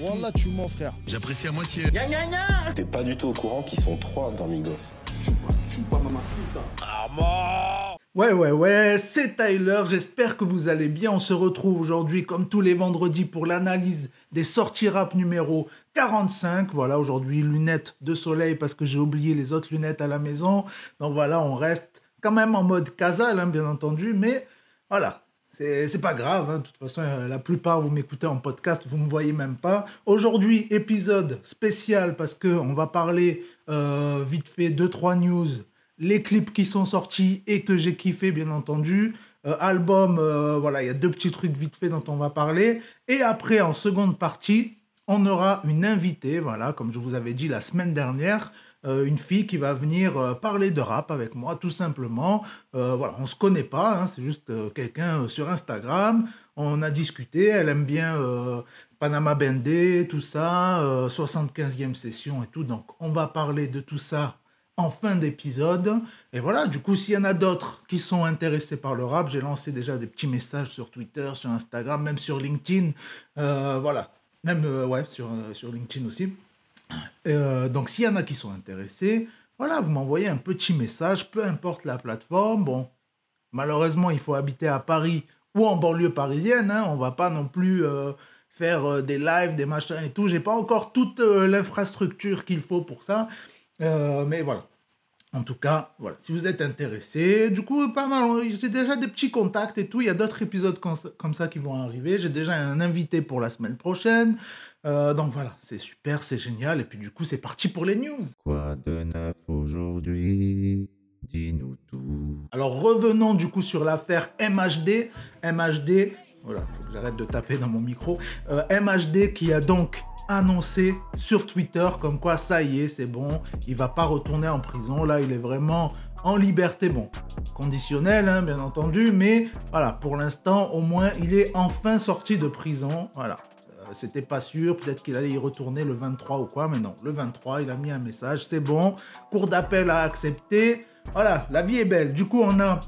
Wallah, tu mens, frère. J'apprécie à moitié. T'es pas du tout au courant qu'ils sont trois dans Migos. Ouais, ouais, ouais, c'est Tyler, j'espère que vous allez bien. On se retrouve aujourd'hui comme tous les vendredis pour l'analyse des sorties rap numéro 45. Voilà, aujourd'hui lunettes de soleil parce que j'ai oublié les autres lunettes à la maison. Donc voilà, on reste quand même en mode casal, hein, bien entendu, mais voilà. C'est pas grave, hein. de toute façon, euh, la plupart vous m'écoutez en podcast, vous me voyez même pas. Aujourd'hui, épisode spécial parce que on va parler euh, vite fait deux trois news les clips qui sont sortis et que j'ai kiffé, bien entendu. Euh, album, voilà, il y a deux petits trucs vite fait dont on va parler. Et après, en seconde partie, on aura une invitée, voilà, comme je vous avais dit la semaine dernière, euh, une fille qui va venir euh, parler de rap avec moi, tout simplement. Euh, voilà, on se connaît pas, hein, c'est juste quelqu'un sur Instagram. On a discuté, elle aime bien Panama Bendé, tout ça, euh, 75e session et tout. Donc, on va parler de tout ça en fin d'épisode. Et voilà, du coup, s'il y en a d'autres qui sont intéressés par le rap, j'ai lancé déjà des petits messages sur Twitter, sur Instagram, même sur LinkedIn. Voilà, même ouais, sur, sur LinkedIn aussi. Euh, donc, s'il y en a qui sont intéressés, voilà, vous m'envoyez un petit message, peu importe la plateforme. Bon, malheureusement, il faut habiter à Paris ou en banlieue parisienne. Hein. On va pas non plus euh, faire euh, des lives, des machins et tout. J'ai pas encore toute l'infrastructure qu'il faut pour ça. Mais voilà. En tout cas, voilà, si vous êtes intéressé, du coup, pas mal, j'ai déjà des petits contacts et tout, il y a d'autres épisodes comme ça qui vont arriver, j'ai déjà un invité pour la semaine prochaine, Euh, donc voilà, c'est super, c'est génial, et puis du coup, c'est parti pour les news. Quoi de neuf aujourd'hui? Dis-nous tout. Alors revenons du coup sur l'affaire MHD. MHD, voilà, faut que j'arrête de taper dans mon micro. Euh, MHD qui a donc annoncé sur Twitter comme quoi ça y est, c'est bon, il va pas retourner en prison. Là, il est vraiment en liberté, bon, conditionnel, hein, bien entendu, mais voilà, pour l'instant, au moins, il est enfin sorti de prison. Voilà. Euh, C'était pas sûr, peut-être qu'il allait y retourner le 23 ou quoi, mais non, le 23, il a mis un message, c'est bon, cour d'appel a accepté, voilà, la vie est belle. Du coup, on a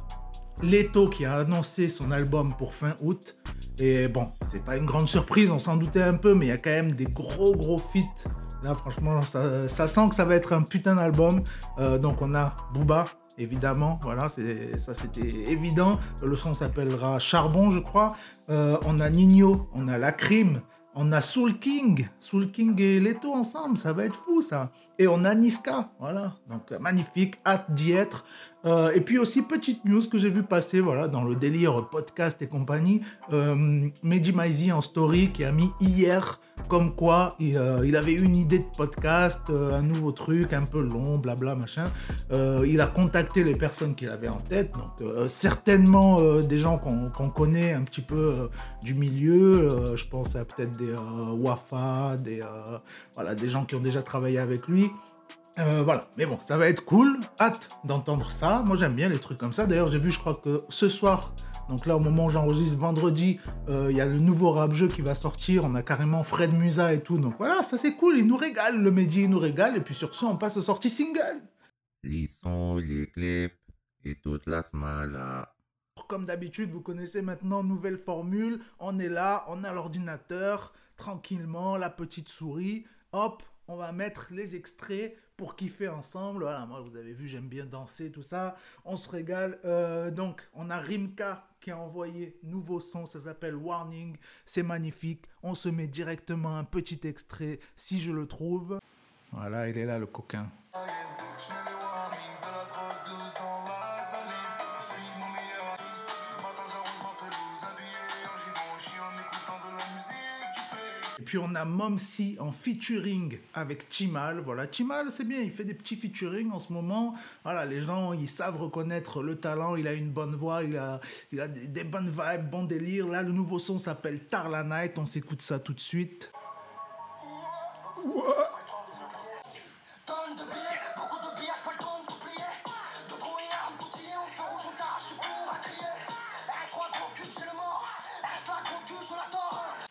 Leto qui a annoncé son album pour fin août. Et bon, c'est pas une grande surprise, on s'en doutait un peu, mais il y a quand même des gros gros feats. Là, franchement, ça, sent que ça va être un putain d'album. Euh, donc, on a Booba, évidemment. Voilà, ça c'était évident. Le son s'appellera Charbon, je crois. Euh, on a Nino, on a La Crime, on a Soul King. Soul King et Leto ensemble, ça va être fou ça. Et on a Niska, voilà. Donc, euh, magnifique, hâte d'y être. Euh, et puis aussi, petite news que j'ai vu passer voilà, dans le délire podcast et compagnie, euh, Mehdi Maizi en story qui a mis hier comme quoi il, euh, avait une idée de podcast, euh, un nouveau truc un peu long, blabla, machin. Il a contacté les personnes qu'il avait en tête, donc certainement des gens qu'on connaît un petit peu du milieu. je pense à peut-être des Wafa, des, voilà, des gens qui ont déjà travaillé avec lui. Euh, voilà, mais bon, ça va être cool. Hâte d'entendre ça. Moi, j'aime bien les trucs comme ça. D'ailleurs, j'ai vu, je crois que ce soir, donc là, au moment où j'enregistre vendredi, euh, il y a le nouveau rap jeu qui va sortir. On a carrément Fred Musa et tout. Donc voilà, ça c'est cool. Il nous régale, le Mehdi, il nous régale. Et puis sur ce, on passe aux sorties single. Les sons, les clips et toute la smala. Comme d'habitude, vous connaissez maintenant, nouvelle formule. On est là, on a l'ordinateur, tranquillement, la petite souris. Hop, on va mettre les extraits pour kiffer ensemble. Voilà, moi, vous avez vu, j'aime bien danser, tout ça. On se régale. Euh, donc, on a Rimka qui a envoyé nouveau son, ça s'appelle Warning. C'est magnifique. On se met directement un petit extrait si je le trouve. Voilà, il est là, le coquin. Puis on a Momsi en featuring avec Chimal. Voilà, Chimal, c'est bien, il fait des petits featuring en ce moment. Voilà, les gens, ils savent reconnaître le talent, il a une bonne voix, il a, il a des, des bonnes vibes, bon délire. Là, le nouveau son s'appelle Tarla Night, on s'écoute ça tout de suite. Sur la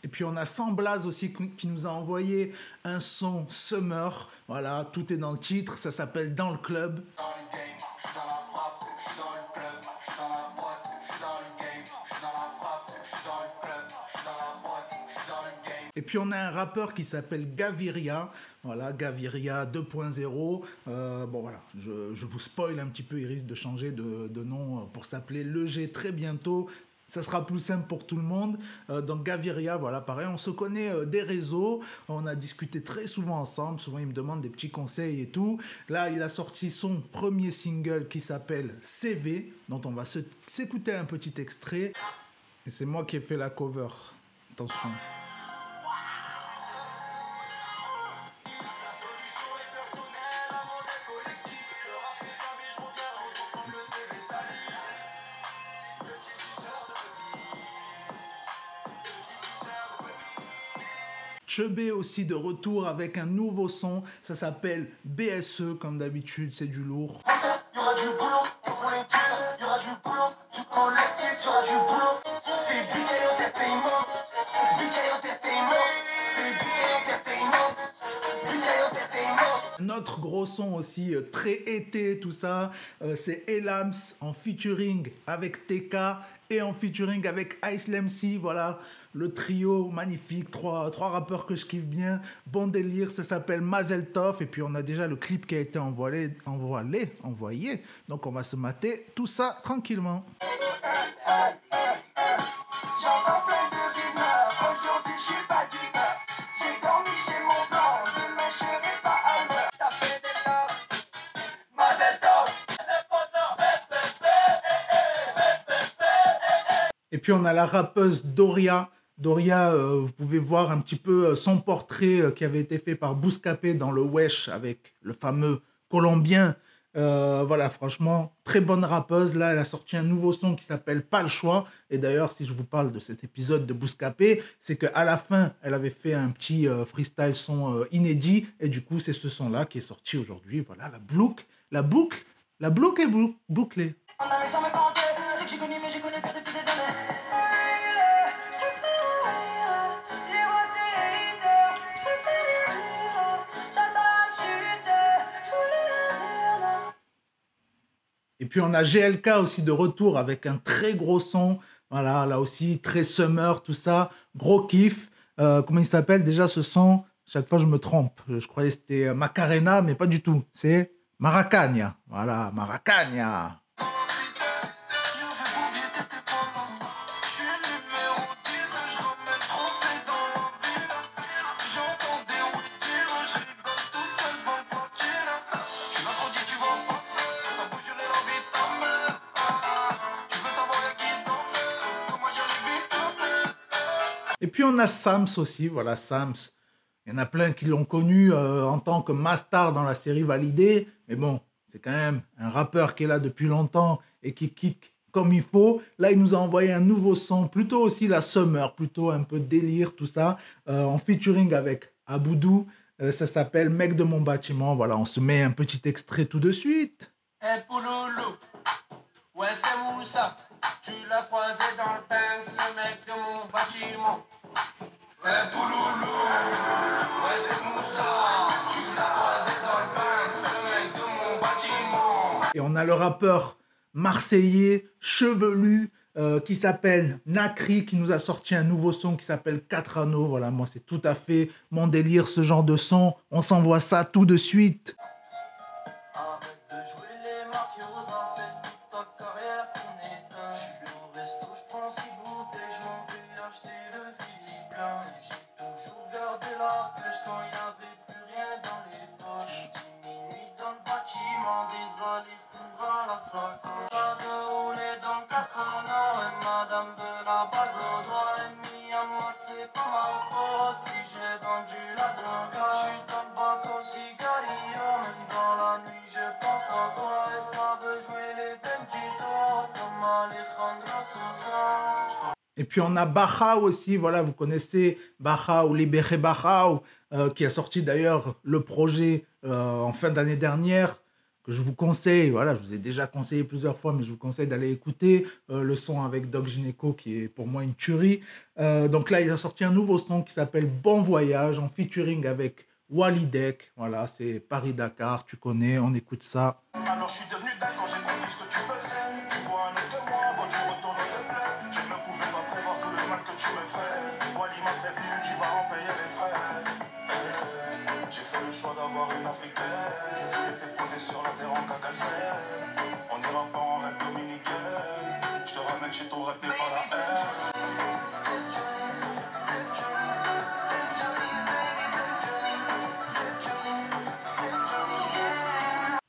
puis on a Samblaz aussi qui nous a envoyé un son Summer. Voilà, tout est dans le titre, ça s'appelle Dans le club. Dans le game, je suis dans la frappe, je suis dans le club, je suis dans la boîte, je suis dans le game, je suis dans la frappe, je suis dans le club, je suis dans la boîte, je suis dans le game. Et puis on a un rappeur qui s'appelle Gaviria, voilà, Gaviria 2.0. Euh, bon voilà, je, je vous spoil un petit peu, il risque de changer de, de nom pour s'appeler Le G très bientôt. Ça sera plus simple pour tout le monde. Euh, donc Gaviria, voilà, pareil, on se connaît euh, des réseaux, on a discuté très souvent ensemble, souvent il me demande des petits conseils et tout. Là, il a sorti son premier single qui s'appelle CV, dont on va s'écouter un petit extrait. Et c'est moi qui ai fait la cover. Attention. Chebé aussi de retour avec un nouveau son, ça s'appelle BSE comme d'habitude, c'est du lourd. Aussi, euh, très été, tout ça, euh, c'est Elams en featuring avec TK et en featuring avec Ice MC, voilà. Le trio magnifique, trois, trois rappeurs que je kiffe bien, bon délire, ça s'appelle Mazel Tov, et puis on a déjà le clip qui a été envoyé, envoyé, envoyé, donc on va se mater tout ça tranquillement. Et puis on a la rappeuse Doria. Doria, euh, vous pouvez voir un petit peu euh, son portrait euh, qui avait été fait par Bouscapé dans le Wesh avec le fameux Colombien. Voilà, franchement, très bonne rappeuse. Là, elle a sorti un nouveau son qui s'appelle Pas le choix. Et d'ailleurs, si je vous parle de cet épisode de Bouscapé, c'est qu'à la fin, elle avait fait un petit freestyle son inédit. Et du coup, c'est ce son-là qui est sorti aujourd'hui. Voilà, la boucle, la boucle, la boucle est bou- bouclée. En allant Et puis on a GLK aussi de retour avec un très gros son. Voilà, là aussi, très summer, tout ça. Gros kiff. Euh, comment il s'appelle déjà ce son? Chaque fois, je me trompe. Je croyais que c'était Macarena, mais pas du tout. C'est Maracagna. Voilà, Maracagna. On a Sams aussi, voilà Sams. Il y en a plein qui l'ont connu euh, en tant que master dans la série Validée, mais bon, c'est quand même un rappeur qui est là depuis longtemps et qui kick comme il faut. Là, il nous a envoyé un nouveau son, plutôt aussi la summer, plutôt un peu délire, tout ça, euh, en featuring avec Aboudou. Euh, ça s'appelle Mec de mon bâtiment. Voilà, on se met un petit extrait tout de suite. Et on a le rappeur marseillais, chevelu, euh, qui s'appelle Nakri, qui nous a sorti un nouveau son qui s'appelle 4 anneaux. Voilà, moi, c'est tout à fait mon délire, ce genre de son. On s'envoie ça tout de suite. Et puis on a Bachau aussi, voilà, vous connaissez Bachau, Libéré Bachau, euh, qui a sorti d'ailleurs le projet euh, en fin d'année dernière, que je vous conseille, voilà, je vous ai déjà conseillé plusieurs fois, mais je vous conseille d'aller écouter euh, le son avec Doc Gineco, qui est pour moi une tuerie. Donc là, il a sorti un nouveau son qui s'appelle Bon Voyage, en featuring avec Walidek, voilà, c'est Paris-Dakar, tu connais, on écoute ça.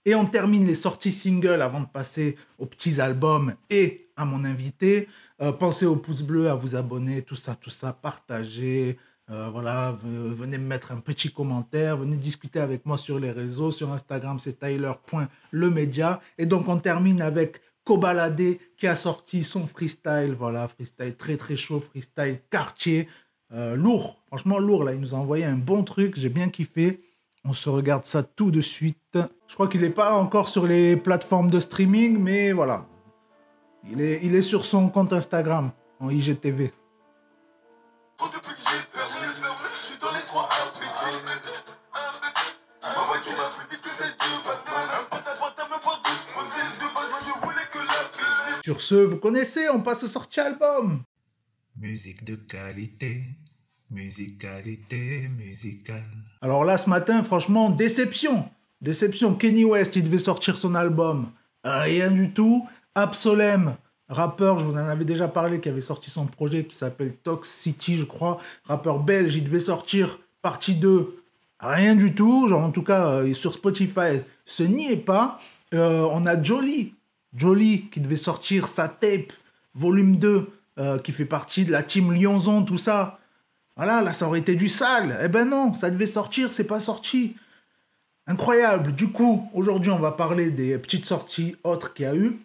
Et on termine les sorties singles avant de passer aux petits albums et à mon invité. Euh, pensez au pouce bleu, à vous abonner, tout ça, tout ça, partagez. Euh, voilà, venez me mettre un petit commentaire, venez discuter avec moi sur les réseaux. Sur Instagram, c'est tyler.lemedia. Et donc, on termine avec Kobalade qui a sorti son freestyle. Voilà, freestyle très très chaud, freestyle quartier. Euh, lourd, franchement lourd. Là, il nous a envoyé un bon truc, j'ai bien kiffé. On se regarde ça tout de suite. Je crois qu'il n'est pas encore sur les plateformes de streaming, mais voilà. Il est, il est sur son compte Instagram, en IGTV. Paix. Sur ce, vous connaissez, on passe au sortie album. Musique de qualité, musicalité musicale. Alors là, ce matin, franchement, déception. Déception. Kenny West, il devait sortir son album. Rien du tout. Absolem, rappeur, je vous en avais déjà parlé, qui avait sorti son projet qui s'appelle Tox City, je crois. Rappeur belge, il devait sortir partie 2. Rien du tout. Genre, en tout cas, euh, sur Spotify, ce n'y est pas. Euh, on a Jolie. Jolie, qui devait sortir sa tape, volume 2, euh, qui fait partie de la team Lyonzon, tout ça. Voilà, là, ça aurait été du sale. Eh ben non, ça devait sortir, c'est pas sorti. Incroyable. Du coup, aujourd'hui, on va parler des petites sorties autres qu'il y a eu.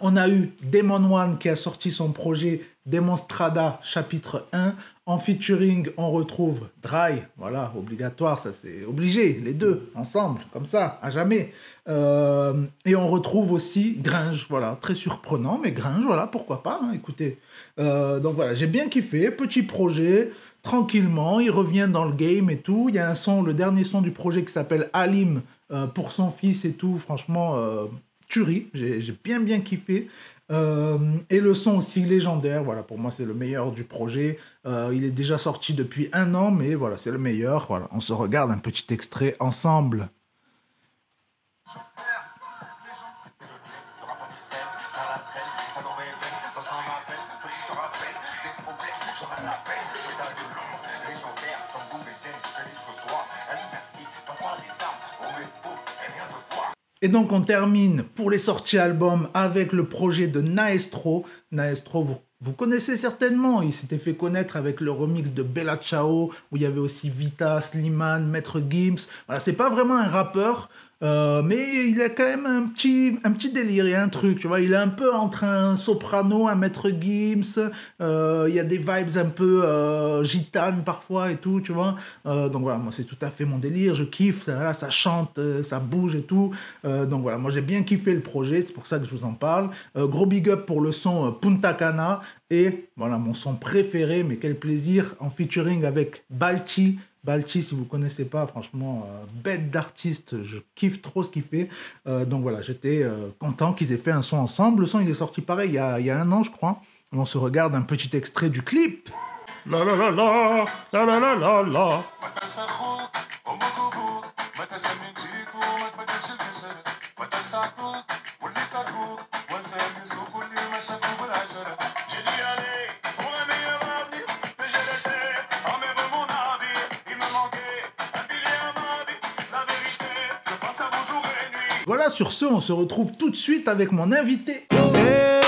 On a eu Demon One qui a sorti son projet Demonstrada chapitre 1. En featuring, on retrouve Dry. Voilà, obligatoire, ça c'est obligé. Les deux, ensemble, comme ça, à jamais. Euh, et on retrouve aussi Gringe. Voilà, très surprenant, mais Gringe, voilà, pourquoi pas. hein, écoutez. Euh, donc voilà, j'ai bien kiffé. Petit projet tranquillement, il revient dans le game et tout. Il y a un son, le dernier son du projet qui s'appelle Alim euh, pour son fils et tout. Franchement, tuerie. J'ai bien bien kiffé. Euh, et le son aussi légendaire. Voilà, pour moi c'est le meilleur du projet. Euh, il est déjà sorti depuis un an, mais voilà, c'est le meilleur. On se regarde un petit extrait ensemble. Et donc on termine pour les sorties albums avec le projet de Naestro. Naestro, vous, connaissez certainement, il s'était fait connaître avec le remix de Bella Ciao, où il y avait aussi Vita, Slimane, Maître Gims. Voilà, c'est pas vraiment un rappeur, euh, mais il a quand même un petit, un petit délire, il y a un truc, tu vois. Il est un peu entre un soprano, un Maître Gims, euh, il y a des vibes un peu euh, gitanes parfois et tout, tu vois. Euh, donc voilà, moi c'est tout à fait mon délire, je kiffe, ça, ça chante, ça bouge et tout. Donc voilà, moi j'ai bien kiffé le projet, c'est pour ça que je vous en parle. Gros big up pour le son Punta Cana et voilà mon son préféré, mais quel plaisir en featuring avec Balti. Balti, si vous connaissez pas, franchement, euh, bête d'artiste, je kiffe trop ce qu'il fait. Euh, donc voilà, j'étais euh, content qu'ils aient fait un son ensemble. Le son, il est sorti pareil il y a, il y a un an, je crois. On se regarde un petit extrait du clip. La la la la, la la la la la. Voilà, sur ce, on se retrouve tout de suite avec mon invité.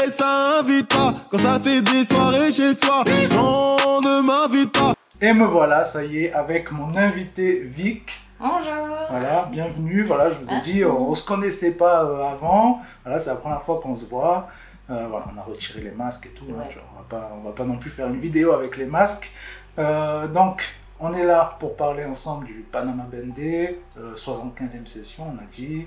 Et ça invite pas quand ça fait des soirées chez soi. Non, ne m'invite pas. Et me voilà, ça y est, avec mon invité Vic. Bonjour. Voilà, bienvenue. Voilà, je vous ai dit, on, on se connaissait pas euh, avant. Voilà, c'est la première fois qu'on se voit. Euh, voilà, on a retiré les masques et tout. hein, Ouais. on va pas, on va pas non plus faire une vidéo avec les masques. Euh, donc, on est là pour parler ensemble du Panama Bendé, euh, 75e session, on a dit, euh,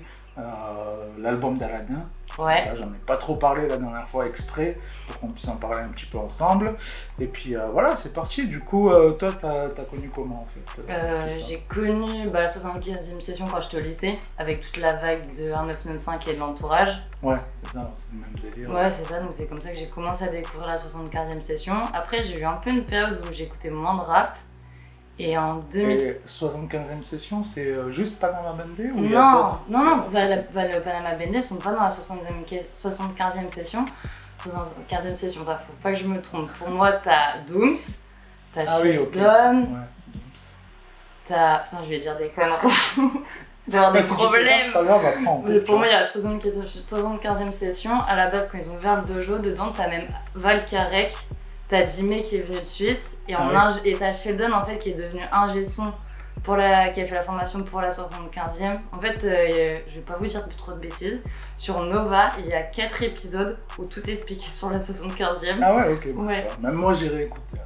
l'album d'Aladin. Ouais. Là, j'en ai pas trop parlé la dernière fois exprès pour qu'on puisse en parler un petit peu ensemble. Et puis euh, voilà, c'est parti. Du coup, euh, toi, t'as as connu comment en fait euh, Euh, j'ai connu bah, la 75e session quand j'étais au lycée, avec toute la vague de 1995 et de l'entourage. Ouais, c'est ça, c'est le même délire. Ouais, c'est ça, donc c'est comme ça que j'ai commencé à découvrir la 75e session. Après, j'ai eu un peu une période où j'écoutais moins de rap. Et en 2000. Et 75e session, c'est euh, juste Panama Bandé ou il y a Non, d'autres non, non, bah, la- bah, le Panama sont pas dans la 70e quai- 75e session. 75e session, ça, faut pas que je me trompe. Pour moi, t'as Dooms, t'as Ah oui, ok. Sheldon, Ouais. t'as. Putain, je vais dire des conneries. avoir des pas, problèmes. pas grave, après, pour moi, il y a la 75e 75e session. À la base, quand ils ont ouvert le dojo, dedans, t'as même Val Karek, t'as Dime qui est venu de Suisse, et, en Ah ouais. ingé- et t'as Sheldon en fait qui est devenu ingé son pour la, qui a fait la formation pour la 75e. En fait, euh, je vais pas vous dire trop de bêtises. Sur Nova, il y a 4 épisodes où tout est expliqué sur la 75e. Ah ouais, ok. bon, Ouais. Même moi, j'irai écouter.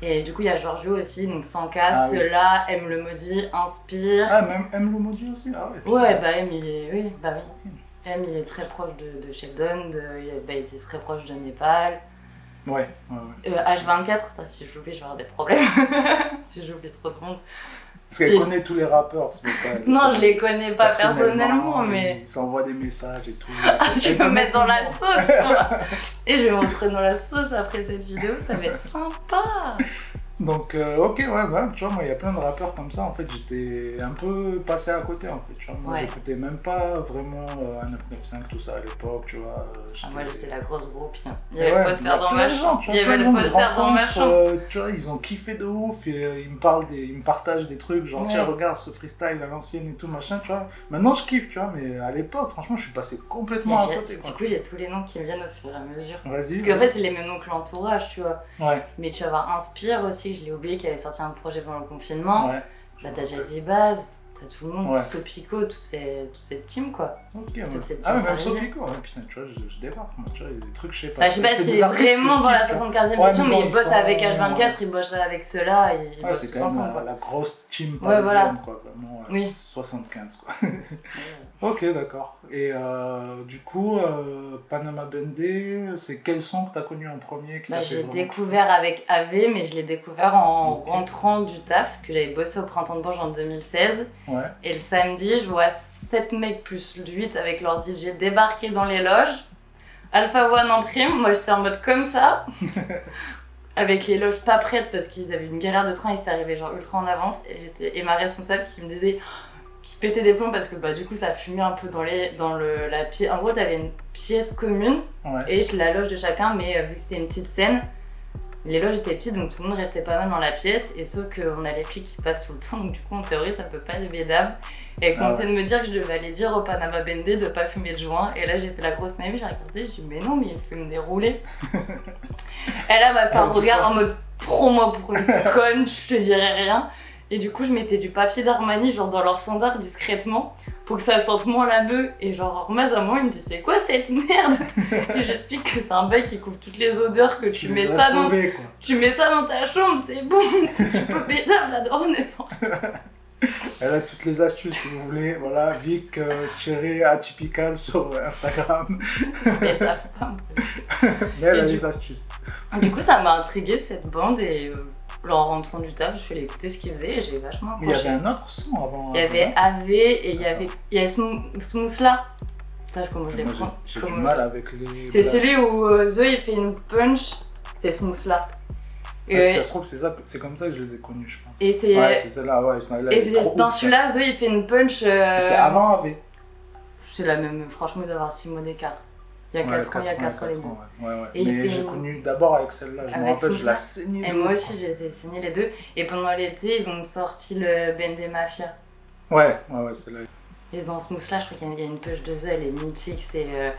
Et du coup, il y a Giorgio aussi, donc sans cas, Ah oui. cela aime le maudit, inspire. Ah, même M. le maudit aussi Ah ouais. Ouais, bah M, il est, oui, bah oui. M, il est très proche de, de Sheldon, de, est, bah, il était très proche de Népal. Ouais, ouais, ouais. Euh, H24, ça, si je l'oublie, je vais avoir des problèmes. si j'oublie trop de monde. Parce qu'elle Et- connaît tous les rappeurs, c'est ça. Non, je les connais pas personnellement, mais. Ils s'envoient des messages et tout. Je Elle vais me mettre dans la sauce, quoi. Et je vais me retrouver dans la sauce après cette vidéo, ça va être sympa. Donc, euh, ok, ouais, bah, tu vois, moi, il y a plein de rappeurs comme ça, en fait, j'étais un peu passé à côté, en fait, tu vois. Moi, Ouais. j'écoutais même pas vraiment euh, 995, tout ça à l'époque, tu vois. euh, Ah, moi, j'étais la grosse groupie. hein. Il y Ouais, avait le il y poster a dans ma chambre. tu Il y avait le poster dans ma chambre. euh, tu vois, ils ont kiffé de ouf et euh, ils me parlent, des, ils me partagent des trucs, genre, tiens, Ouais. regarde ce freestyle à l'ancienne et tout, machin, tu vois. Maintenant, je kiffe, tu vois, mais à l'époque, franchement, je suis passé complètement à côté. Du coup, j'ai tous les noms qui me viennent au fur et à mesure. Parce qu'en fait, c'est les mêmes noms que l'entourage, tu vois. Ouais, Mais tu vas avoir Inspire aussi, je l'ai oublié, qui avait sorti un projet pendant le confinement. ouais. Bah, t'as Jazzy Baz, t'as tout le monde, Ouais. Sopico, tous ces, tous ces teams, quoi. Ok, ouais. Cette Ah, mais team même. Sopico, ouais, putain, tu vois, je, je débarque, moi, tu vois, il y a des trucs, je sais pas. Bah, je sais pas C'est si des c'est artistes que vraiment dans la kiffe, tu vois. 75e Ouais, session, mais bossent sont- avec H24, ils bossent avec ceux-là, Ouais, c'est quand même la, quoi. la grosse team Ouais, parisienne, voilà. quoi, vraiment, Oui. 75, quoi. ok, d'accord. Et euh, du coup, euh, Panama Bendé, c'est quel son que t'as connu en premier Bah, j'ai découvert avec AV, mais je l'ai découvert en rentrant du taf, parce que j'avais bossé au Printemps de Bourges en 2016. kiffer Ouais, Et le samedi, je vois 7 mecs plus 8 avec leur DJ débarquer dans les loges. Alpha One en prime, moi j'étais en mode comme ça. avec les loges pas prêtes parce qu'ils avaient une galère de train, ils étaient arrivés genre ultra en avance. Et, et ma responsable qui me disait, pétait des plombs parce que bah, du coup ça fumait un peu dans, les, dans le, la pièce. En gros, t'avais une pièce commune ouais. et la loge de chacun, mais euh, vu que c'était une petite scène, les loges étaient petites donc tout le monde restait pas mal dans la pièce et sauf qu'on a les flics qui passent tout le temps donc du coup en théorie ça peut pas être bédave. Et elle Ah commençait de me dire que je devais aller dire au Panama Bendé de pas fumer de joint et là j'ai fait la grosse naïve, j'ai regardé, je dis mais non mais il fume des roulés. elle a m'a fait un Elle dit regard en mode prends-moi pour une conne, je te dirai rien. Et du coup je mettais du papier d'Armani genre dans leur standard discrètement pour que ça sente moins la bœuf et genre moment il me dit c'est quoi cette merde? Et j'explique que c'est un bail qui couvre toutes les odeurs que tu, mets ça dans quoi. tu mets ça dans ta chambre c'est bon tu peux bédave la renaissance Elle a toutes les astuces, si vous voulez. Voilà, Vic, euh, Thierry, Atypical sur Instagram. Mais elle a les astuces. du coup ça m'a intrigué cette bande et euh, en rentrant du taf je suis allée écouter ce qu'ils faisaient et j'ai vachement Mais il y accroché avait un autre son avant. il y avait avant, AV et il y avait il y avait Smooth là Putain, comment je les prends j'ai- du mal avec les. c'est celui où euh, Zoé il fait une punch c'est Smooth là Ah, si ça se trouve, c'est ça- c'est comme ça que je les ai connus, je pense. et c'est Ouais, c'est celle-là, ouais. elle et est c'est dans celui-là Zoé il fait une punch euh, C'est avant AV. C'est la même, franchement, d'avoir 6 mois d'écart. Il y a Ouais, 4 ans, il y a 4 ans les deux. Et Mais j'ai connu d'abord avec celle-là. Je me rappelle, je la saignais. Et moi aussi, j'ai signé les deux. Et pendant l'été, ils ont sorti le BND Mafia. Ouais, ouais, ouais, celle-là. Et dans ce mousse-là, je crois qu'il y a- une push de Zoé, elle est mythique. C'est euh,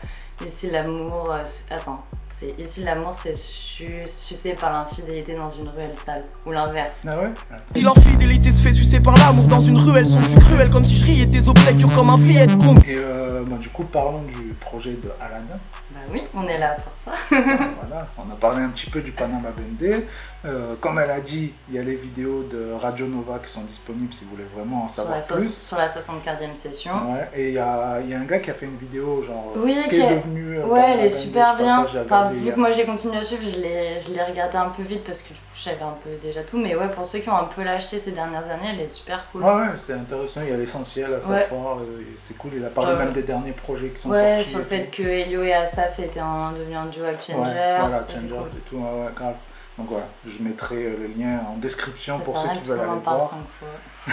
Ici l'amour. euh, Attends. C'est Ici l'amour se fait su- sucer par l'infidélité dans une ruelle sale. Ou l'inverse. Ah ouais? Si leur fidélité se fait sucer par l'amour dans une ruelle, sont tu cruel comme si je riais tes obsèques dures comme un Viet Cong. Et euh, bah, du coup, parlons du projet de Alana. Bah oui, on est là pour ça. voilà, on a parlé un petit peu du Panama Bendé. Euh, comme elle a dit, il y a les vidéos de Radio Nova qui sont disponibles si vous voulez vraiment en Sur savoir la, so- plus. sur la 75e session. Ouais, et il y a, il y a un gars qui a fait une vidéo, genre, Oui, qui est est- devenu. euh, Ouais, Panama elle est super bien. Vu que moi j'ai continué à suivre, je l'ai regardé un peu vite parce que du coup, je savais un peu déjà tout. Mais ouais, pour ceux qui ont un peu lâché ces dernières années, elle est super cool. Ouais, ouais, c'est intéressant, il y a l'essentiel à sa Ouais. fois, euh, c'est cool, il a parlé même des derniers projets qui sont Ouais, sortis. sur le fait que Elio et Asaf étaient un, devenus un duo avec Changers. Ouais, voilà, Changers cool. et tout, ouais, grave. Donc voilà, je mettrai euh, le lien en description pour ceux à qui veulent aller voir.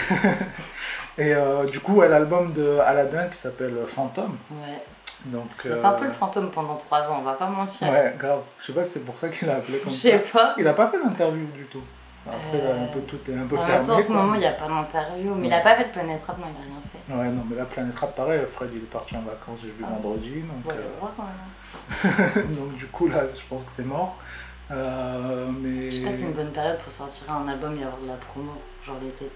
Et euh, du coup, ouais, l'album de Aladdin qui s'appelle Phantom. Ouais. Donc, a euh, un peu le fantôme pendant 3 ans, on va pas mentir. Ouais, grave. Je sais pas si c'est pour ça qu'il a appelé comme Je ça. sais pas. Il a pas fait d'interview du tout. Après, Euh, un peu tout est un peu En fermé. même temps, en ce quoi. moment, il n'y a pas d'interview, mais il a pas fait de Planet Rap, non, il a rien fait. Ouais, non, mais la planète rap, pareil, Fred il est parti en vacances, j'ai vu Ah. vendredi. Donc, Ouais, euh, le quand même. donc du coup, là, je pense que c'est mort. Euh, mais Je sais pas si c'est une bonne période pour sortir un album et avoir de la promo, genre l'été.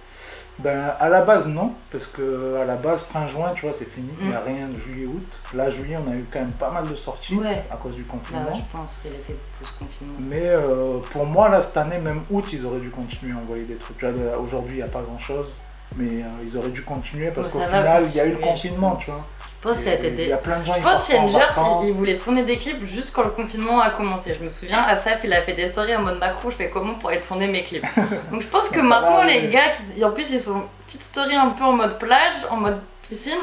ben, à la base, non, parce que à la base, fin juin, tu vois, c'est fini. Il n'y a Mm. rien de juillet-août. Là, juillet, on a eu quand même pas mal de sorties Ouais. à cause du Bah confinement. ouais, je pense, c'est l'effet post-confinement. Mais euh, pour moi, là, cette année, même août, ils auraient dû continuer à envoyer des trucs. Aujourd'hui, il n'y a pas grand-chose. Mais euh, ils auraient dû continuer parce Bon, qu'au final, il y a eu le confinement, tu vois. Je pense que ça a été Et des- Il y a plein de gens Je pense que il, voulait tourner des clips juste quand le confinement a commencé. Je me souviens, Asaf, il a fait des stories en mode macro, je fais comment pour aller tourner mes clips. Donc je pense que va maintenant, les gars, qui, en plus, ils sont petite story un peu en mode plage, en mode piscine,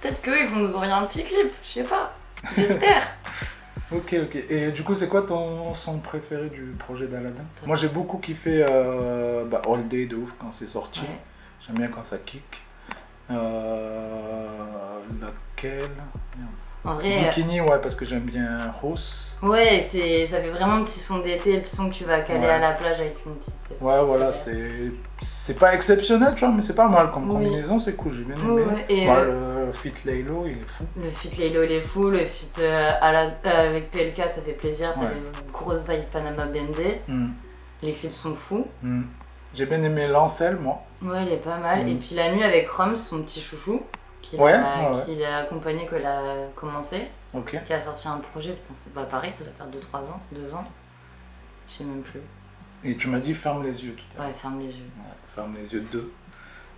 peut-être qu'eux, ils vont nous envoyer un petit clip, je sais pas. J'espère. Ok, ok. Et du coup, c'est quoi ton son préféré du projet d'Aladin? Moi, j'ai beaucoup kiffé euh, bah, All Day de ouf quand c'est sorti. Ouais. J'aime bien quand ça kick. Euh, laquelle. En vrai, euh, Bikini, ouais, parce que j'aime bien Rose. ouais, ça fait vraiment petit son d'été, le petit son que tu vas caler Ouais. à la plage avec une petite. Ouais, voilà, petite- c'est c'est pas exceptionnel, tu vois, mais c'est pas mal comme Oui. combinaison, c'est cool, j'ai bien aimé. et, Bah, euh, le Fit Laylo, il est fou. Le feat Laylo il est fou, le feat euh, à la- euh, avec PLK ça fait plaisir, ça Ouais. fait une grosse vibe Panama Bendé. Hmm, Les clips sont fous. hmm. J'ai bien aimé Lancel, moi. Ouais, il est pas mal. Mm. Et puis la nuit avec Rom, son petit chouchou, qui Ouais, l'a ouais, accompagné quand il a commencé, Ok. qui a sorti un projet, putain, c'est pas pareil, ça doit faire 2-3 ans, 2 ans. Je sais même plus. Et tu m'as dit ferme les yeux tout à l'heure. Ouais, ferme les yeux. Ouais, ferme les yeux 2.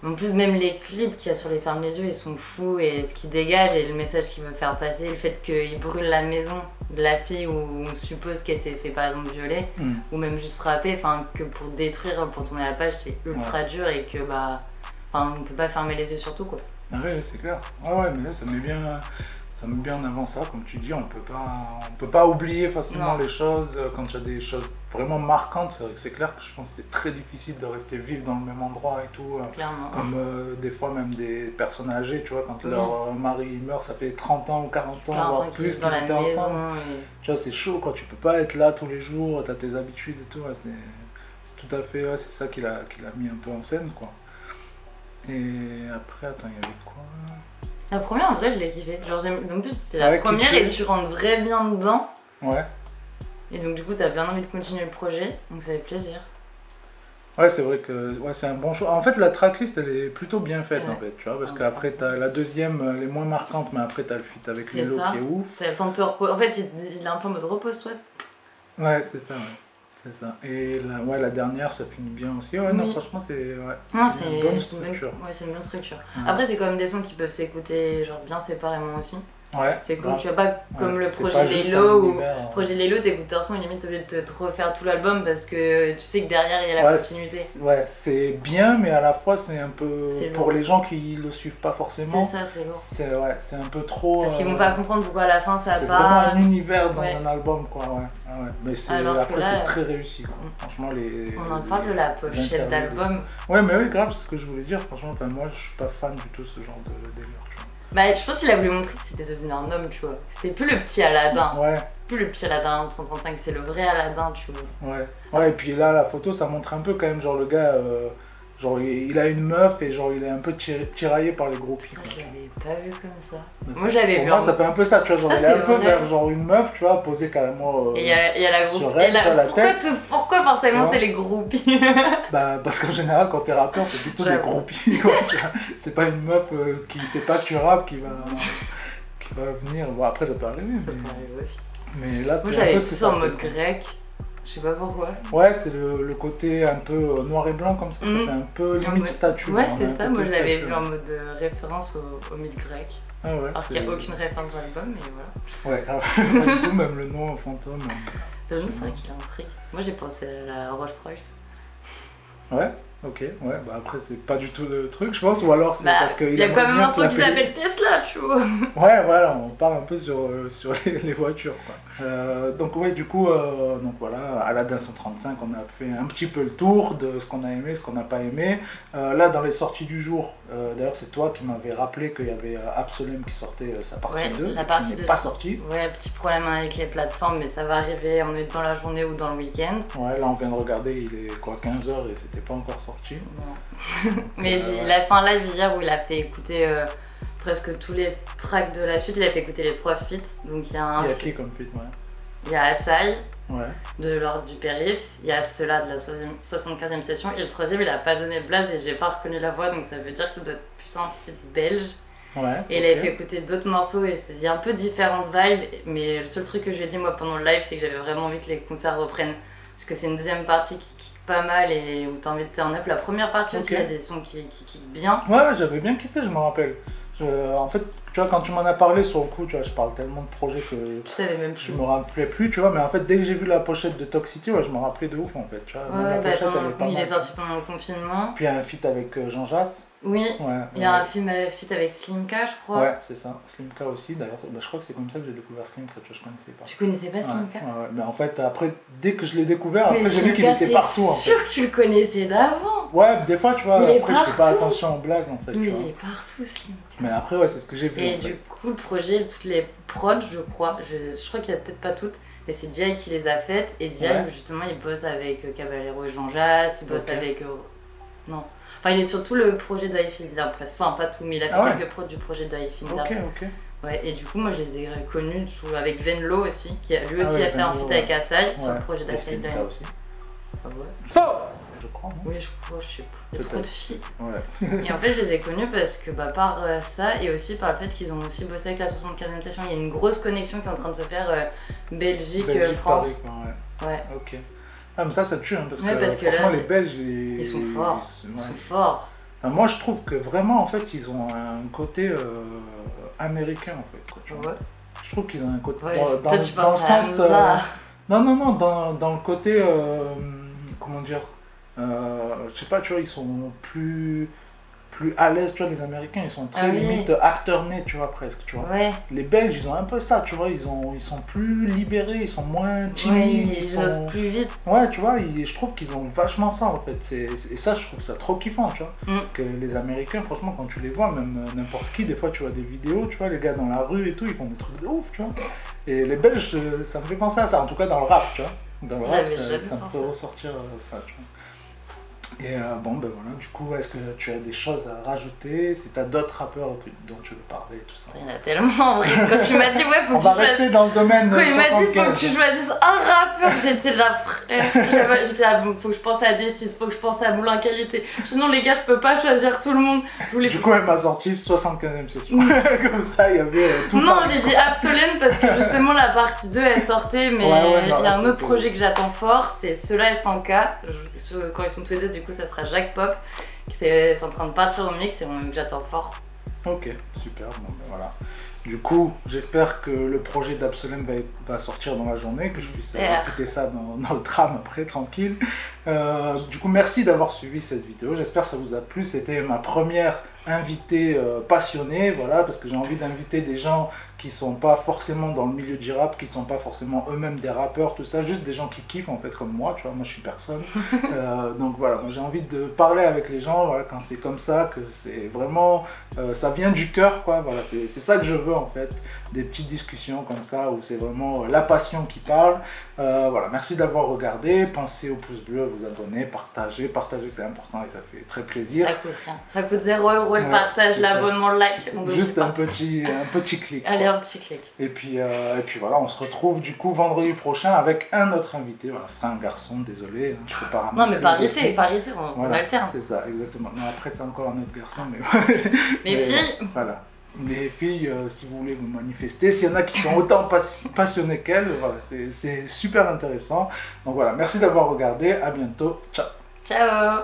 En plus, même les clips qu'il y a sur les fermes les yeux, ils sont fous et ce qu'ils dégagent et le message qu'ils veulent faire passer, le fait qu'ils brûlent la maison de la fille où on suppose qu'elle s'est fait par exemple violer Hmm. ou même juste frapper, enfin que pour détruire, pour tourner la page, c'est ultra dur et que bah, enfin on peut pas fermer les yeux sur tout quoi. Ah ouais, c'est clair. Ah ouais, mais là, ça met bien, ça met bien en avant ça, comme tu dis, on peut pas, on peut pas oublier facilement Non. les choses euh, quand il y a des choses vraiment marquantes. C'est vrai que c'est clair que je pense que c'est très difficile de rester vivre dans le même endroit et tout. euh, Clairement. Comme euh, des fois même des personnes âgées, tu vois, quand Oui. leur mari meurt, ça fait 30 ans ou 40 ans, 40 voire ans plus qu'ils étaient ensemble. et... Tu vois, c'est chaud quoi, tu peux pas être là tous les jours, t'as tes habitudes et tout, ouais, c'est c'est tout à fait, ouais, c'est ça qu'il a, qu'il a mis un peu en scène quoi. Et après, attends, il y avait quoi? La première en vrai je l'ai kiffé. Genre en plus c'est la Ouais, première et tu rentres très bien dedans. Ouais. Et donc du coup t'as bien envie de continuer le projet, donc ça fait plaisir. Ouais, c'est vrai que ouais, c'est un bon choix. En fait, la tracklist, elle est plutôt bien faite, Ouais. en fait, tu vois, parce Ouais. qu'après, t'as la deuxième, elle est moins marquante, mais après, t'as le feat avec ça. qui est ouf. C'est le temps de te reposer. En fait il, il est un peu en mode repose-toi. Ouais, c'est ça, ouais. C'est ça. Et la, ouais, la dernière, ça finit bien aussi. Ouais, non, franchement, c'est ouais, Non, c'est c'est une bonne structure. Ouais, c'est une bonne structure. Après, c'est quand même des sons qui peuvent s'écouter genre bien séparément aussi. Ouais. C'est cool, tu vois pas comme Ouais, le c'est projet Lelo univers, hein. projet Lelo t'écoutes un son et limite obligé de te refaire tout l'album parce que tu sais que derrière il y a la continuité. c'est- Ouais, c'est bien, mais à la fois, c'est un peu. C'est Pour les gens qui le suivent pas forcément. C'est ça, c'est lourd. C'est ouais, c'est un peu trop. Parce qu'ils euh, vont pas comprendre pourquoi à la fin ça C'est part. vraiment un univers dans un album, quoi, ouais. Ouais. Mais c'est, Alors après, c'est très réussi, quoi. Franchement, les. On en les- parle de la pochette d'album. Ouais, mais oui, grave, c'est ce que je voulais dire. Franchement, enfin, moi, je suis pas fan du tout de ce genre de délire, tu Bah, je pense qu'il a voulu montrer que c'était devenu un homme, tu vois. C'était plus le petit Aladdin. Ouais, C'est plus le petit Aladdin 135, c'est le vrai Aladdin, tu vois. ouais. Ouais, et puis là, la photo, ça montre un peu quand même, genre, le gars, euh, genre, il a une meuf et genre, il est un peu tir- tiraillé par les groupies, Ça, je l'avais pas vu comme ça. Mais Moi, ça- j'avais pour vu Moi, ça fait un peu ça, tu vois, genre, Ça, il est un peu vers, genre, une meuf, tu vois, posée carrément. euh, Et il y a, il y a la groupe. sur elle, la- la pourquoi, tête. pourquoi forcément c'est les groupies Bah, parce qu'en général, quand t'es rappeur, c'est plutôt des groupies, quoi, tu vois. C'est pas une meuf euh, qui sait pas que tu rappes qui va, qui va venir. Bon, après, ça peut arriver, Ça mais, peut arriver aussi. mais là, Moi, c'est un j'avais peu ce que ça en mode grec. Je sais pas pourquoi. Ouais, c'est le, le côté un peu euh, noir et blanc comme ça, ça fait un peu limite mode- statue. Ouais, on c'est ça. Moi, je l'avais vu ouais. en mode euh, référence au, au mythe grec. Ah ouais, Alors qu'il n'y a aucune référence dans l'album, mais voilà. Ouais, grave. pas du tout, même le nom fantôme. Le nom, c'est vrai qu'il intrigue. Moi, j'ai pensé à la Rolls Royce. Ouais, Ok, ouais, bah après c'est pas du tout le truc, je pense, ou alors c'est Bah, parce qu'il il y a quand même un la qui s'appelle Tesla, tu vois. Ouais, voilà, on part un peu sur, euh, sur les, les voitures. Quoi. Euh, donc, ouais, du coup, euh, donc voilà, à la 135, on a fait un petit peu le tour de ce qu'on a aimé, ce qu'on n'a pas aimé. Euh, là, dans les sorties du jour, d'ailleurs, c'est toi qui m'avais rappelé qu'il y avait Absolem qui sortait sa partie Ouais, 2, la qui partie n'est 2. pas sortie. Ouais, petit problème avec les plateformes, mais ça va arriver, on est dans la journée ou dans le week-end. Ouais, là, on vient de regarder, il est quoi, 15h et c'était pas encore sorti. Mais Euh, il a fait un live hier où il a fait écouter euh, presque tous les tracks de la suite. Il a fait écouter les trois feats. Donc il y a un Il y a qui comme feat, ouais. il y a Asai Ouais. de l'ordre du périph, il y a ceux-là de la 75e session, et le troisième il a pas donné de blase et j'ai pas reconnu la voix donc ça veut dire que ça doit être plus un feat belge. Ouais. Et il avait fait écouter d'autres morceaux et c'est a un peu différentes vibes, mais le seul truc que je lui ai dit moi pendant le live c'est que j'avais vraiment envie que les concerts reprennent. Parce que c'est une deuxième partie qui pas mal et où t'as envie de turn up. La première partie aussi il y a des sons qui, qui kick bien. Ouais, ouais, j'avais bien kiffé, je me rappelle. Je- en fait, tu vois, quand tu m'en as parlé sur le coup, tu vois, je parle tellement de projets que Tu savais même je plus. me rappelais plus, tu vois, mais en fait, dès que j'ai vu la pochette de Toxicity, ouais, je me rappelais de ouf, en fait, tu vois. Ouais, la bah, pochette, elle est pas il est sorti pendant le confinement. Puis un feat avec euh, Jean Jass. Oui, Ouais, il y a ouais. un film euh, feat avec Slimka, je crois. Ouais, c'est ça. Slimka aussi, d'ailleurs. Bah, je crois que c'est comme ça que j'ai découvert Slimka, tu vois, je connaissais pas. Tu connaissais pas Slimka ouais, ouais. Mais en fait, après, dès que je l'ai découvert, après, j'ai vu qu'il était c'est partout, en fait. sûr que tu le connaissais d'avant. Ouais, des fois, tu vois, Mais après, je fais pas attention au blaze, en fait, tu Mais vois. il est partout, Slimka. Mais après, ouais, c'est ce que j'ai vu, Et en fait. du coup, le projet, toutes les prods, je crois, je, je crois qu'il y a peut-être pas toutes, mais c'est Diaye qui les a faites. Et Diaye, justement, il bosse avec euh, Caballero et Jean Jass, il bosse avec. euh, non. Enfin, il est sur tout le projet de Finzer presque. Enfin, pas tout, mais il a fait Ah ouais. quelques prods du projet de Finzer. Ok, ok. Ouais, et du coup, moi, je les ai connus sous- avec Venlo aussi, qui a, lui Ah aussi ouais, a fait un feat avec ouais. Asai sur le projet Et d'Asai aussi. Ah ouais Je crois, non? Oui, je crois, je sais plus. Il y a trop de feats. Ouais. Et en fait, je les ai connus parce que bah, par euh, ça et aussi par le fait qu'ils ont aussi bossé avec la 75e session. Il y a une grosse connexion qui est en train de se faire euh, Belgique, euh, Belgique, France. Paris, quoi, ouais. Ouais, Ok. Ah, mais ça, ça tue, hein, parce, Ouais, que, parce que franchement, là, les Belges, ils, ils sont forts. ils- ils ouais. sont forts. Enfin, moi, je trouve que vraiment, en fait, ils ont un côté euh, américain, en fait. Quoi, tu vois. Ouais. Je trouve qu'ils ont un côté. Dans, toi, dans- tu dans penses le sens. Euh, non, non, non, dans, dans le côté. euh, comment dire euh, Je sais pas, tu vois, ils sont plus. Plus à l'aise, tu vois, les Américains, ils sont très Ah oui. limite acteurs nés, tu vois, presque, tu vois. Ouais, Les Belges, ils ont un peu ça, tu vois, ils, ont, ils sont plus libérés, ils sont moins ouais, timides, ils, ils sont... plus vite. Ouais, tu vois, ils- je trouve qu'ils ont vachement ça en fait. Et ça, je trouve ça trop kiffant, tu vois. Mm. Parce que les Américains, franchement, quand tu les vois, même euh, n'importe qui, des fois tu vois des vidéos, tu vois, les gars dans la rue et tout, ils font des trucs de ouf, tu vois. Et les Belges, euh, ça me fait penser à ça, en tout cas dans le rap, tu vois. Dans le rap, ça, ça me fait ressortir euh, ça, tu vois. Et euh, bon, ben voilà, du coup, est-ce que tu as des choses à rajouter? Si tu as d'autres rappeurs dont tu veux parler, tout ça. Il y en a tellement en vrai. Quand tu m'as dit, ouais, faut On que va tu dans le domaine Quand il m'a dit faut que 75. tu choisisses un rappeur, j'étais là frère. J'étais là, faut que je pense à D6, faut que je pense à Moulin Qualité. Sinon les gars, je peux pas choisir tout le monde. Voulais- Du coup, elle m'a sorti 75ème session. Comme ça, il y avait euh, tout Non, j'ai dit Absolène parce que justement la partie 2 elle sortait, mais Ouais, ouais, il y a un autre projet que j'attends fort, c'est ceux-là SNK. Je- ce- Quand ils sont tous les deux, du coup, ça sera Jacques Pop. qui c'est en train de partir au mix et on- j'attends fort. Ok, super. Bon, ben voilà. Du coup, j'espère que le projet d'Absolem va, va sortir dans la journée, que je puisse euh, écouter ça dans, dans le tram après, tranquille. Euh, du coup, merci d'avoir suivi cette vidéo. J'espère que ça vous a plu. C'était ma première invitée euh, passionnée, voilà, parce que j'ai envie d'inviter des gens qui sont pas forcément dans le milieu du rap, qui sont pas forcément eux-mêmes des rappeurs, tout ça, juste des gens qui kiffent en fait comme moi, tu vois, moi je suis personne. Euh, donc voilà, moi j'ai envie de parler avec les gens, voilà, quand c'est comme ça, que c'est vraiment, euh, ça vient du cœur, quoi, voilà, c'est ça que je veux en fait, des petites discussions comme ça, où c'est vraiment euh, la passion qui parle. Euh, voilà, merci d'avoir regardé, pensez au pouce bleu, vous abonner, partagez, partagez c'est important et ça fait très plaisir. Ça coûte rien. Ça coûte 0 euros le partage, l'abonnement, le like. Juste pas. un petit, un petit clic. Allez, un petit clic. Et puis, euh, et puis voilà, on se retrouve du coup vendredi prochain avec un autre invité. Voilà, ce sera un garçon, désolé, hein, je peux pas Non, mais ici, filles. par ici, on, alterne. c'est ça, exactement. Non, après, c'est encore un autre garçon, mais. Les mais filles, Voilà. Les filles, euh, si vous voulez vous manifester, s'il y en a qui sont autant pas- passionnées qu'elles, voilà, c'est c'est super intéressant. Donc voilà, merci d'avoir regardé, à bientôt, ciao. ciao